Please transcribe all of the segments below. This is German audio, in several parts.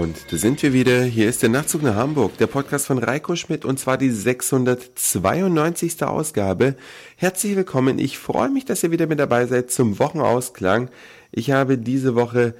Und da sind wir wieder. Hier ist der Nachtzug nach Hamburg, der Podcast von Reiko Schmidt und zwar die 692. Ausgabe. Herzlich willkommen. Ich freue mich, dass ihr wieder mit dabei seid zum Wochenausklang. Ich habe diese Woche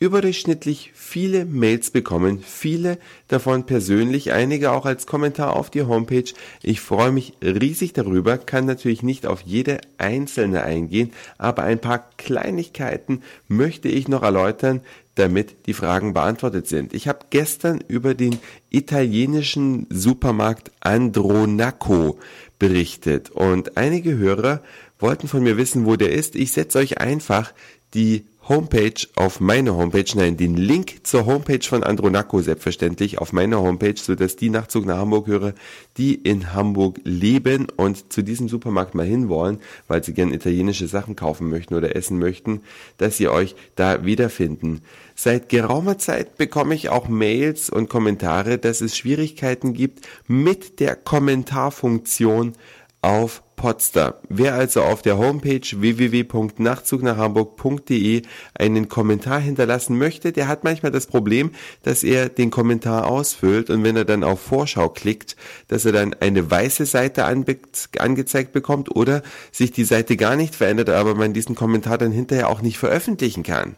überdurchschnittlich viele Mails bekommen, viele davon persönlich, einige auch als Kommentar auf die Homepage. Ich freue mich riesig darüber, kann natürlich nicht auf jede einzelne eingehen, aber ein paar Kleinigkeiten möchte ich noch erläutern, damit die Fragen beantwortet sind. Ich habe gestern über den italienischen Supermarkt Andronaco berichtet und einige Hörer wollten von mir wissen, wo der ist. Ich setze euch einfach die Homepage auf meine Homepage, nein, den Link zur Homepage von Andronaco selbstverständlich auf meiner Homepage, so dass die Nachtzug nach Hamburg höre, die in Hamburg leben und zu diesem Supermarkt mal hinwollen, weil sie gern italienische Sachen kaufen möchten oder essen möchten, dass ihr euch da wiederfinden. Seit geraumer Zeit bekomme ich auch Mails und Kommentare, dass es Schwierigkeiten gibt mit der Kommentarfunktion auf Potsdam. Wer also auf der Homepage www.nachtzugnachhamburg.de einen Kommentar hinterlassen möchte, der hat manchmal das Problem, dass er den Kommentar ausfüllt und wenn er dann auf Vorschau klickt, dass er dann eine weiße Seite angezeigt bekommt oder sich die Seite gar nicht verändert, aber man diesen Kommentar dann hinterher auch nicht veröffentlichen kann.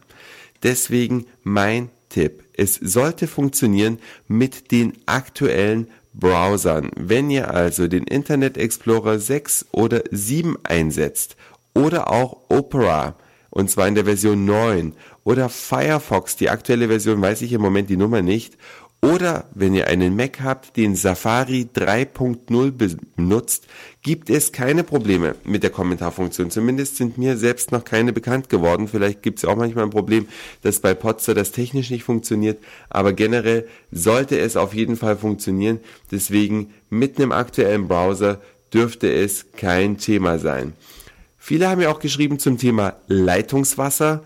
Deswegen mein Tipp. Es sollte funktionieren mit den aktuellen Browsern. Wenn ihr also den Internet Explorer 6 oder 7 einsetzt oder auch Opera, und zwar in der Version 9 oder Firefox, die aktuelle Version weiß ich im Moment die Nummer nicht, oder wenn ihr einen Mac habt, den Safari 3.0 benutzt, gibt es keine Probleme mit der Kommentarfunktion. Zumindest sind mir selbst noch keine bekannt geworden. Vielleicht gibt es auch manchmal ein Problem, dass bei Potzer das technisch nicht funktioniert. Aber generell sollte es auf jeden Fall funktionieren. Deswegen mit einem aktuellen Browser dürfte es kein Thema sein. Viele haben ja auch geschrieben zum Thema Leitungswasser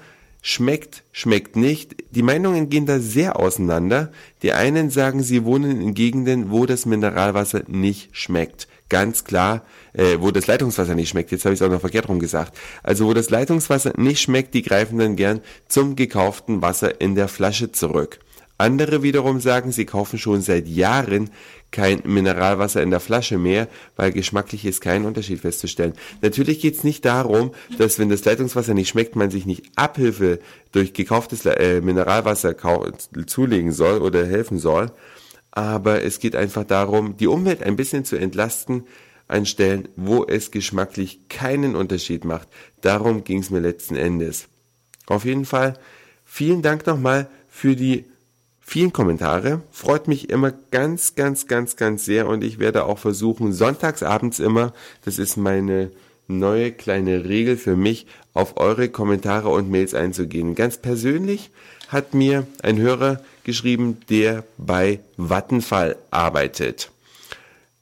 schmeckt, schmeckt nicht. Die Meinungen gehen da sehr auseinander. Die einen sagen, sie wohnen in Gegenden, wo das Mineralwasser nicht schmeckt. Ganz klar, äh, wo das Leitungswasser nicht schmeckt. Jetzt habe ich es auch noch verkehrt rum gesagt. Also wo das Leitungswasser nicht schmeckt, die greifen dann gern zum gekauften Wasser in der Flasche zurück. Andere wiederum sagen, sie kaufen schon seit Jahren kein Mineralwasser in der Flasche mehr, weil geschmacklich ist kein Unterschied festzustellen. Natürlich geht es nicht darum, dass wenn das Leitungswasser nicht schmeckt, man sich nicht Abhilfe durch gekauftes äh, Mineralwasser zulegen soll oder helfen soll. Aber es geht einfach darum, die Umwelt ein bisschen zu entlasten an Stellen, wo es geschmacklich keinen Unterschied macht. Darum ging es mir letzten Endes. Auf jeden Fall vielen Dank nochmal für die vielen Kommentare. Freut mich immer ganz, ganz, ganz, ganz sehr und ich werde auch versuchen, sonntagsabends immer, das ist meine neue kleine Regel für mich, auf eure Kommentare und Mails einzugehen. Ganz persönlich hat mir ein Hörer geschrieben, der bei Vattenfall arbeitet.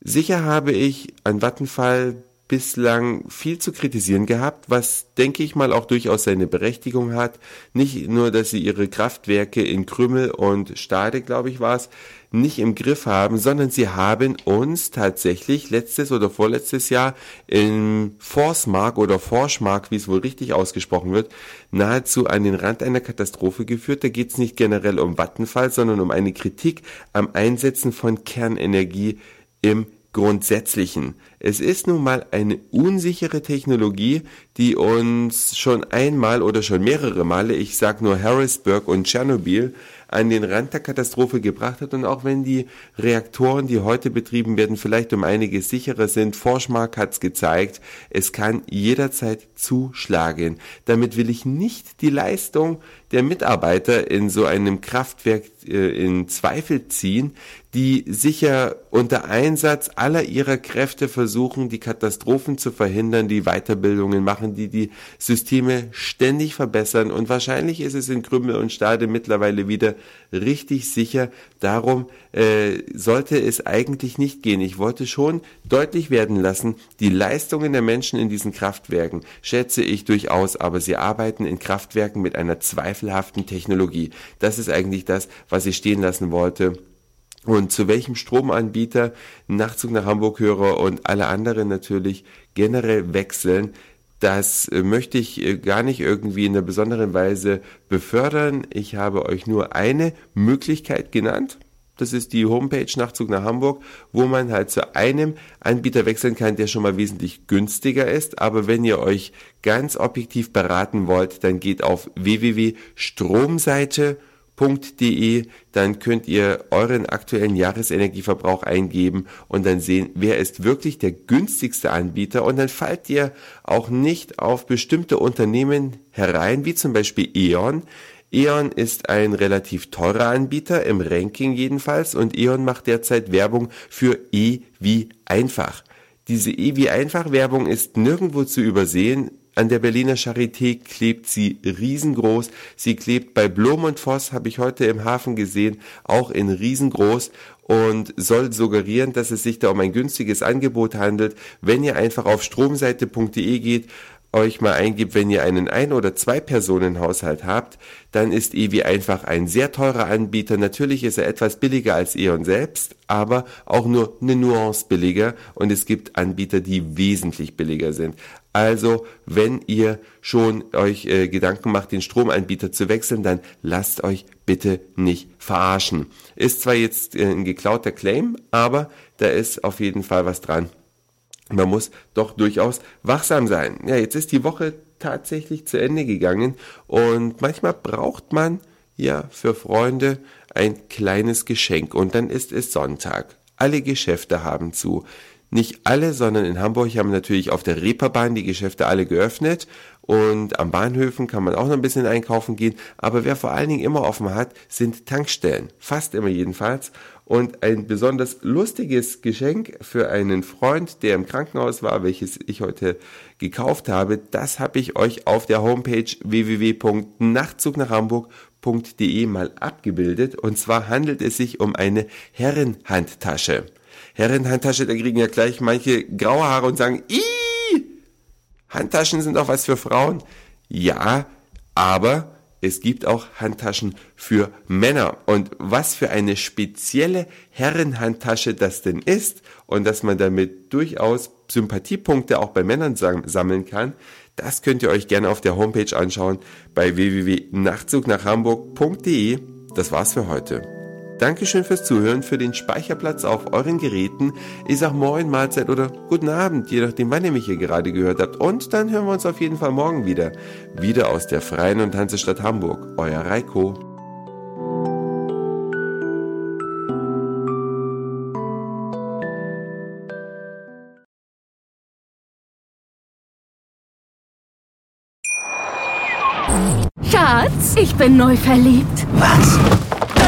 Sicher habe ich an Vattenfall bislang viel zu kritisieren gehabt, was, denke ich mal, auch durchaus seine Berechtigung hat. Nicht nur, dass sie ihre Kraftwerke in Krümmel und Stade, glaube ich, war es, nicht im Griff haben, sondern sie haben uns tatsächlich letztes oder vorletztes Jahr im Forsmark oder Forschmark, wie es wohl richtig ausgesprochen wird, nahezu an den Rand einer Katastrophe geführt. Da geht es nicht generell um Vattenfall, sondern um eine Kritik am Einsetzen von Kernenergie im Grundsätzlichen. Es ist nun mal eine unsichere Technologie, die uns schon einmal oder schon mehrere Male, ich sag nur Harrisburg und Tschernobyl, an den Rand der Katastrophe gebracht hat. Und auch wenn die Reaktoren, die heute betrieben werden, vielleicht um einiges sicherer sind, Forschmark hat's gezeigt, es kann jederzeit zuschlagen. Damit will ich nicht die Leistung der Mitarbeiter in so einem Kraftwerk äh, in Zweifel ziehen, die sicher unter Einsatz aller ihrer Kräfte versuchen, die Katastrophen zu verhindern, die Weiterbildungen machen, die die Systeme ständig verbessern. Und wahrscheinlich ist es in Krümmel und Stade mittlerweile wieder richtig sicher. Darum äh, sollte es eigentlich nicht gehen. Ich wollte schon deutlich werden lassen, die Leistungen der Menschen in diesen Kraftwerken schätze ich durchaus, aber sie arbeiten in Kraftwerken mit einer zweifelhaften Technologie. Das ist eigentlich das, was ich stehen lassen wollte. Und zu welchem Stromanbieter Nachtzug nach Hamburg höre und alle anderen natürlich generell wechseln, Das äh, möchte ich äh, gar nicht irgendwie in einer besonderen Weise befördern. Ich habe euch nur eine Möglichkeit genannt. Das ist die Homepage Nachtzug nach Hamburg, wo man halt zu einem Anbieter wechseln kann, der schon mal wesentlich günstiger ist. Aber wenn ihr euch ganz objektiv beraten wollt, dann geht auf www.stromseite.com www.energieverbrauch.de, dann könnt ihr euren aktuellen Jahresenergieverbrauch eingeben und dann sehen, wer ist wirklich der günstigste Anbieter und dann fallt ihr auch nicht auf bestimmte Unternehmen herein, wie zum Beispiel E.ON. E.ON ist ein relativ teurer Anbieter, im Ranking jedenfalls, und E.ON macht derzeit Werbung für E wie einfach. Diese E wie einfach Werbung ist nirgendwo zu übersehen, an der Berliner Charité klebt sie riesengroß. Sie klebt bei Blom und Voss, habe ich heute im Hafen gesehen, auch in riesengroß und soll suggerieren, dass es sich da um ein günstiges Angebot handelt. Wenn ihr einfach auf stromseite.de geht, euch mal eingibt, wenn ihr einen Ein- oder Zwei-Personen-Haushalt habt, dann ist Evi einfach ein sehr teurer Anbieter. Natürlich ist er etwas billiger als E.ON selbst, aber auch nur eine Nuance billiger und es gibt Anbieter, die wesentlich billiger sind. Also, wenn ihr schon euch äh, Gedanken macht, den Stromanbieter zu wechseln, dann lasst euch bitte nicht verarschen. Ist zwar jetzt äh, ein geklauter Claim, aber da ist auf jeden Fall was dran. Man muss doch durchaus wachsam sein. Ja, jetzt ist die Woche tatsächlich zu Ende gegangen und manchmal braucht man ja für Freunde ein kleines Geschenk und dann ist es Sonntag. Alle Geschäfte haben zu. Nicht alle, sondern in Hamburg haben natürlich auf der Reeperbahn die Geschäfte alle geöffnet und am Bahnhöfen kann man auch noch ein bisschen einkaufen gehen. Aber wer vor allen Dingen immer offen hat, sind Tankstellen. Fast immer jedenfalls. Und ein besonders lustiges Geschenk für einen Freund, der im Krankenhaus war, welches ich heute gekauft habe, das habe ich euch auf der Homepage www.nachtzugnachhamburg.de mal abgebildet. Und zwar handelt es sich um eine Herrenhandtasche. Herrenhandtasche, da kriegen ja gleich manche graue Haare und sagen, Ih, Handtaschen sind auch was für Frauen. Ja, aber es gibt auch Handtaschen für Männer. Und was für eine spezielle Herrenhandtasche das denn ist und dass man damit durchaus Sympathiepunkte auch bei Männern sammeln kann, das könnt ihr euch gerne auf der Homepage anschauen bei www.nachtzugnachhamburg.de. Das war's für heute. Dankeschön fürs Zuhören, für den Speicherplatz auf euren Geräten. Ich sag Moin, Mahlzeit oder Guten Abend, je nachdem, wann ihr mich hier gerade gehört habt. Und dann hören wir uns auf jeden Fall morgen wieder. Wieder aus der Freien und Hansestadt Hamburg. Euer Reiko. Schatz, ich bin neu verliebt. Was?